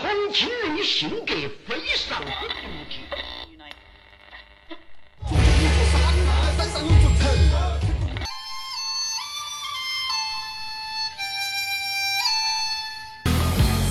重庆人性格非常的独特。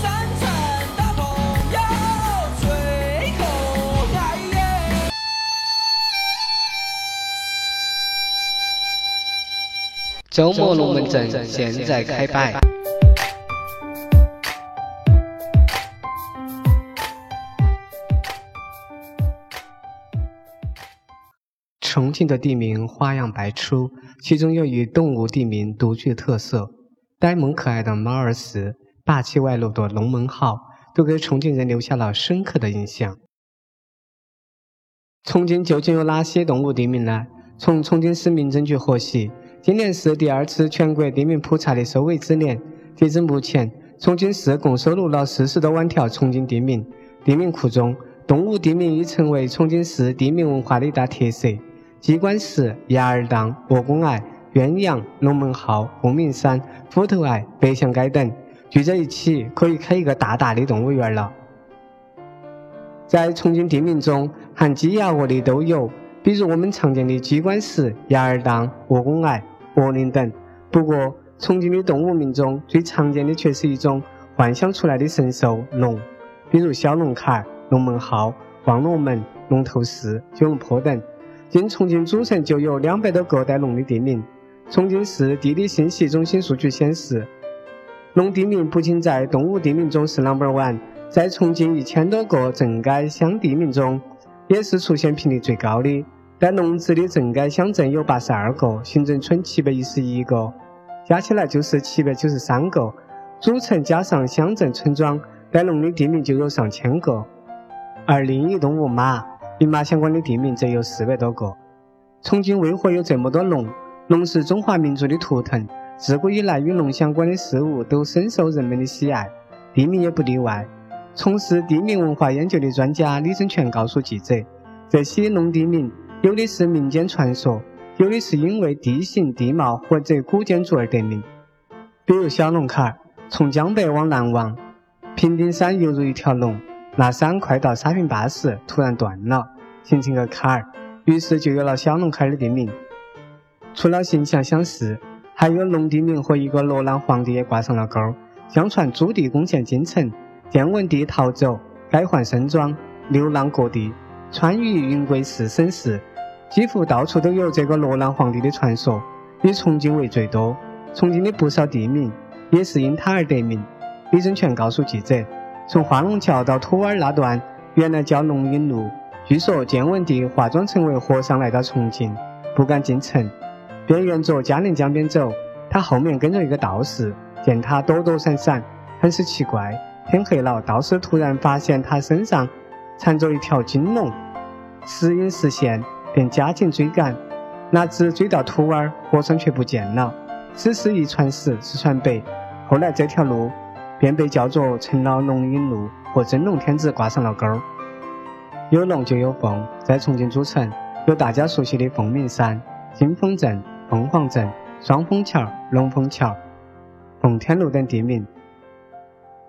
三层大朋友最可爱耶！周末龙门阵现在开摆。重庆的地名花样百出，其中又以动物地名独具特色，呆萌可爱的猫儿寺、霸气外露的龙门号，都给重庆人留下了深刻的印象。重庆究竟有哪些动物地名呢？从重庆市民政局获悉，今年是第二次全国地名普查的收尾之年。截至目前，重庆市共收录了四十多万条重庆地名。地名库中，动物地名已成为重庆市地名文化的一大特色。鸡冠石、鸭儿当、鹅公崖、鸳鸯、龙门号、凤鸣山、虎头崖、白象街等聚在一起，可以开一个大大的动物园了。在重庆地名中，含鸡鸭鹅的都有，比如我们常见的鸡冠石、鸭儿当、鹅公崖、鹅岭等。不过，重庆的动物名中最常见的却是一种幻想出来的神兽——龙，比如小龙坎、龙门号、望龙门、龙头寺、九龙坡等。仅重庆主城就有两百多个带龙的地名。重庆市地理信息中心数据显示，龙地名不仅在动物地名中是 number one，在重庆一千多个镇街乡地名中，也是出现频率最高的。带龙字的镇街乡镇有八十二个，行政村七百一十一个，加起来就是七百九十三个。主城加上乡镇村庄，带龙的地名就有上千个。而另一动物马。与马相关的地名则有四百多个。重庆为何有这么多龙？龙是中华民族的图腾，自古以来与龙相关的事物都深受人们的喜爱，地名也不例外。从事地名文化研究的专家李正全告诉记者，这些龙地名有的是民间传说，有的是因为地形地貌或者古建筑而得名。比如小龙坎儿，从江北往南望，平顶山犹如一条龙。那山快到沙坪坝时，突然断了，形成个坎儿，于是就有了小龙坎儿的地名。除了形象相似，还有龙地名和一个罗兰皇帝也挂上了钩。相传朱棣攻陷京城，建文帝逃走，改换身装，流浪各地，川渝云贵四省市，几乎到处都有这个罗兰皇帝的传说，以重庆为最多。重庆的不少地名也是因他而得名。李正全告诉记者。从化龙桥到土湾那段，原来叫龙引路。据说建文帝化妆成为和尚来到重庆，不敢进城，便沿着嘉陵江边走。他后面跟着一个道士，见他躲躲闪闪，很是奇怪。天黑了，道士突然发现他身上缠着一条金龙，时隐时现，便加紧追赶。哪知追到土湾，和尚却不见了。此事一传十，十传百，后来这条路。便被叫做成了龙引路，和真龙天子挂上了钩。有龙就有凤，在重庆主城有大家熟悉的凤鸣山、金凤镇、凤凰镇、双峰桥、龙凤桥、凤天路等地名。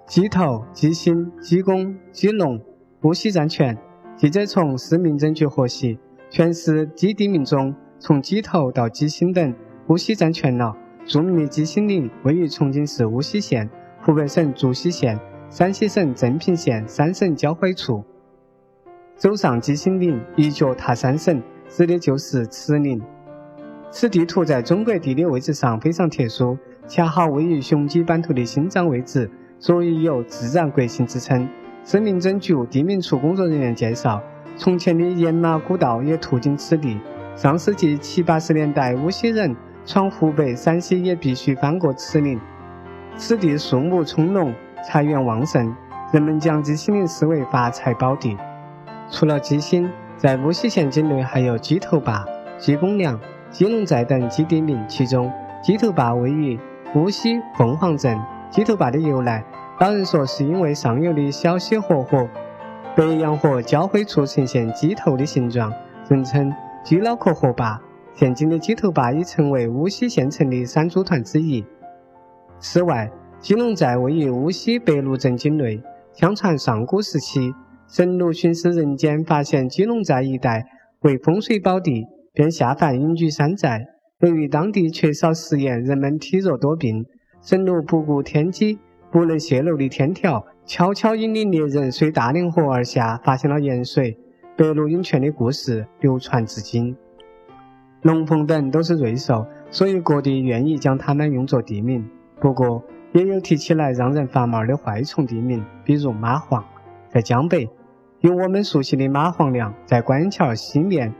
鸡头、鸡心、鸡公、鸡龙、乌溪战犬。记者从市民政局获悉，全市鸡地名中，从鸡头到鸡心等乌溪占全了。著名的鸡心岭位于重庆市乌溪县。湖北省竹溪县、山西省镇平县三省交汇处，走上鸡心岭，一脚踏三省，指的就是慈岭。此地图在中国地理位置上非常特殊，恰好位于雄鸡版图的心脏位置，所以有“自然国姓”之称。市民政局地名处工作人员介绍，从前的盐马古道也途经此地。上世纪七八十年代，无锡人闯湖北、陕西也必须翻过此岭。此地树木葱茏，财源旺盛，人们将鸡心岭视为发财宝地。除了鸡心，在巫溪县境内还有鸡头坝、鸡公梁、鸡笼寨等鸡地名。其中，鸡头坝位于巫溪凤凰镇。鸡头坝的由来，老人说是因为上游的小溪河和北洋河交汇处呈现鸡头的形状，人称鸡脑壳河坝。现今的鸡头坝已成为巫溪县城的三组团之一。此外，鸡龙寨位于巫溪北路镇境内，相传上古时期，神鹿巡视人间，发现基隆寨一带为风水宝地，便下凡隐居山寨。由于当地缺少食盐，人们体弱多病，神鹿不顾天机不能泄露的天条，悄悄引领猎人随大凌河而下，发现了盐水。白鹿涌泉的故事流传至今。龙凤等都是瑞兽，所以各地愿意将它们用作地名。不过，也有提起来让人发毛的坏虫地名，比如蚂蟥，在江北有我们熟悉的蚂蟥梁，在官桥西面，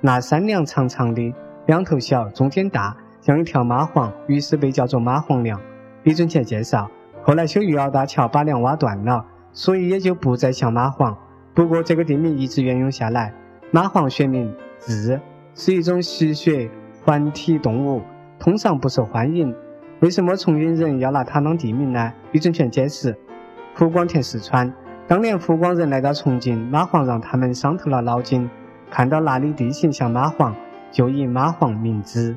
那山梁长长的，两头小，中间大，像一条蚂蟥，于是被叫做蚂蟥梁。李准前介绍，后来修玉澳大桥，把梁挖断了，所以也就不再像蚂蟥。不过，这个地名一直沿用下来。蚂蟥学名字，是一种吸血环体动物，通常不受欢迎。为什么崇云人要拿它当地名呢？李准全解释：湖广填四川，当年湖广人来到重庆，蚂蟥让他们伤透了脑筋，看到那里地形像蚂蟥，就以蚂蟥名之。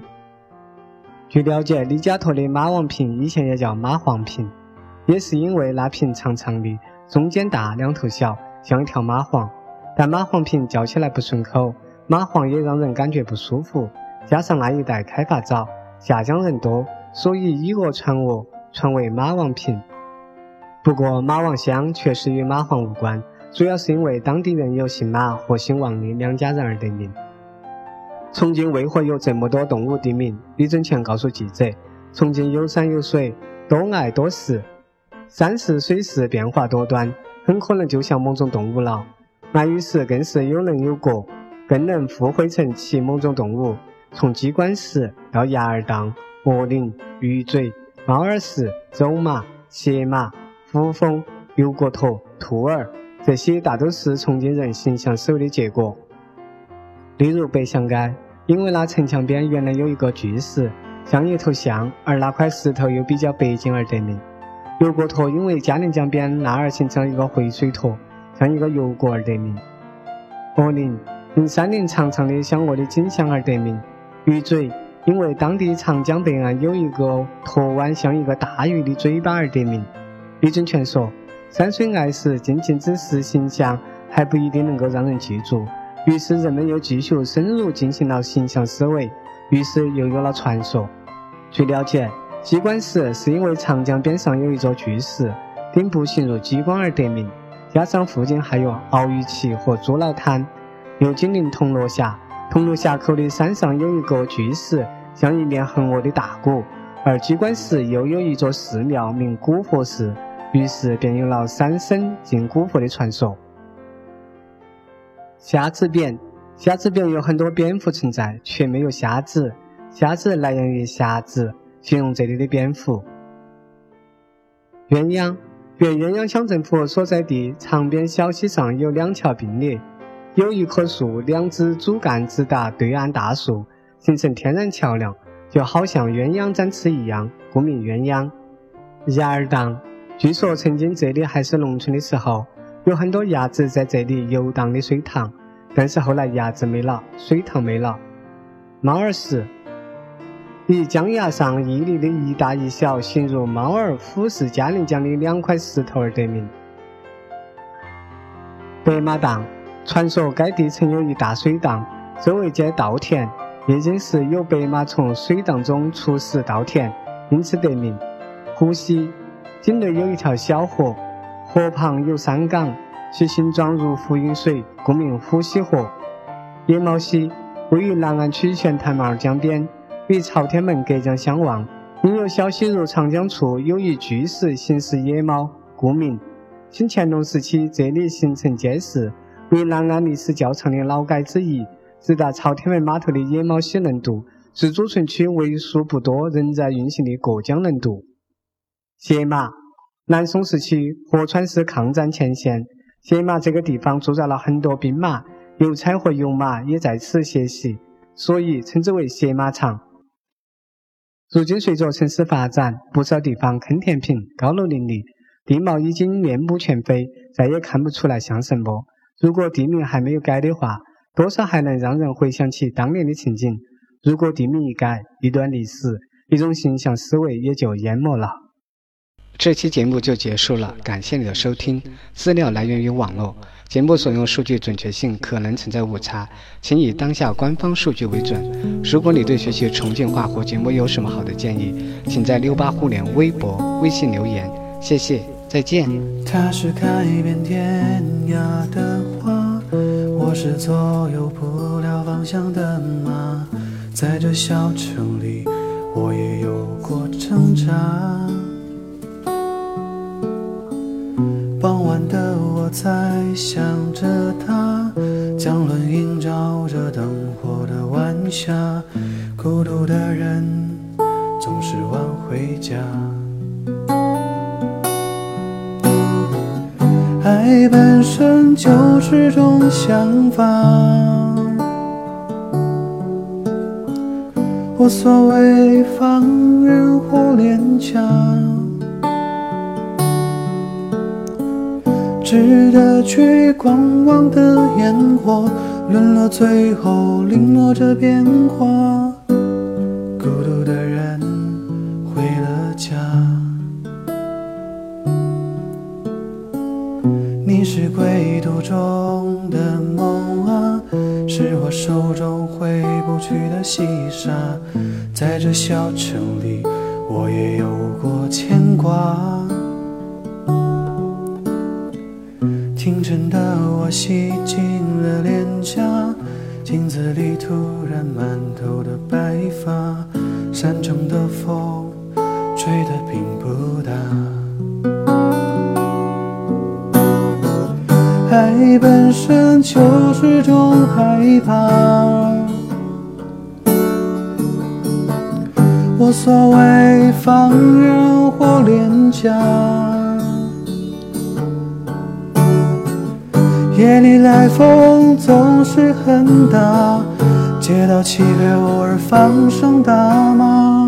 据了解，李家沱的马王坪以前也叫蚂蟥坪，也是因为那坪长长的，中间大，两头小。像一条蚂蟥，但蚂蟥坪叫起来不顺口，蚂蟥也让人感觉不舒服。加上那一带开发早，下江人多，所以以讹传讹，传为马王坪。不过马王乡确实与马皇无关，主要是因为当地人有姓马和姓王的两家人而得名。重庆为何有这么多动物地名？李准全告诉记者：重庆有山有水，多爱多食，山势水势变化多端。很可能就像某种动物了，那于是更是有棱有角，更能附会成其某种动物。从鸡冠石到鸭儿当、鹅岭、鱼嘴、猫耳石、走马、斜马、虎峰、油锅驼、兔儿，这些大都是重庆人形象手的结果。例如北翔街，因为那城墙边原来有一个巨石，像一头象，而那块石头又比较白净而得名。油锅坨因为嘉陵江边那儿形成了一个回水坨，像一个油锅而得名。鹅岭因山林长长的像鹅的颈项而得名。鱼嘴因为当地长江北岸有一个坨湾像一个大鱼的嘴巴而得名。李正全说，山水爱石仅仅只是形象，还不一定能够让人记住。于是人们又继续深入进行了形象思维，于是又有了传说。据了解。鸡冠石是因为长江边上有一座巨石，顶部形如鸡冠而得名，加上附近还有鳌鱼旗和猪脑滩，又紧邻铜锣峡。铜锣峡口的山上有一个巨石，像一面横卧的大鼓，而鸡冠石又有一座寺庙名古佛寺，于是便有了三生进古佛的传说。虾子匾，虾子匾有很多蝙蝠存在，却没有虾子。虾子来源于虾子。形容这里的蝙蝠。鸳鸯，原鸳鸯乡政府所在地长边小溪上有两条并列，有一棵树，两支主干直达对岸大树，形成天然桥梁，就好像鸳鸯展翅一样，故名鸳鸯。鸭儿荡，据说曾经这里还是农村的时候，有很多鸭子在这里游荡的水塘，但是后来鸭子没了，水塘没了。猫儿石。以江崖上屹立的一大一小，形如猫儿俯视嘉陵江的两块石头而得名。白马荡，传说该地曾有一大水荡，周围皆稻田，夜间时有白马从水荡中出食稻田，因此得名。湖西，境内有一条小河，河旁有山岗，其形状如浮云水，故名虎溪河。野猫溪，位于南岸区玄潭毛江边。与朝天门隔江相望，因有小溪入长江处有一巨石形似野猫，故名。清乾隆时期，这里形成街市，为南岸历史较长的老街之一。直达朝天门码头的野猫溪轮渡，是主城区为数不多仍在运行的过江轮渡。斜马，南宋时期合川市抗战前线，斜马这个地方驻扎了很多兵马，邮差和邮马也在此歇息，所以称之为斜马场。如今随着城市发展，不少地方坑填平、高楼林立，地貌已经面目全非，再也看不出来像什么。如果地名还没有改的话，多少还能让人回想起当年的情景。如果地名一改，一段历史、一种形象思维也就淹没了。这期节目就结束了，感谢你的收听。资料来源于网络，节目所用数据准确性可能存在误差，请以当下官方数据为准。如果你对学习重庆话或节目有什么好的建议，请在六八互联微博、微信留言。谢谢，再见。它是开遍天涯的花，我是左右不了方向的马，在这小城里，我也有过挣扎。傍晚的我在想着他，江轮映照着灯火的晚霞，孤独的人总是晚回家。爱本身就是种想法，无所谓放任或勉强。值得去观望的烟火，沦落最后零落着变化。在这小城里，我也有过牵挂。清晨的我洗净了脸颊，镜子里突然满头的白发，山城的风吹得并不大。爱本身就是种害怕，无所谓放任或廉价。夜里来风总是很大，街道漆黑，偶尔放声大骂。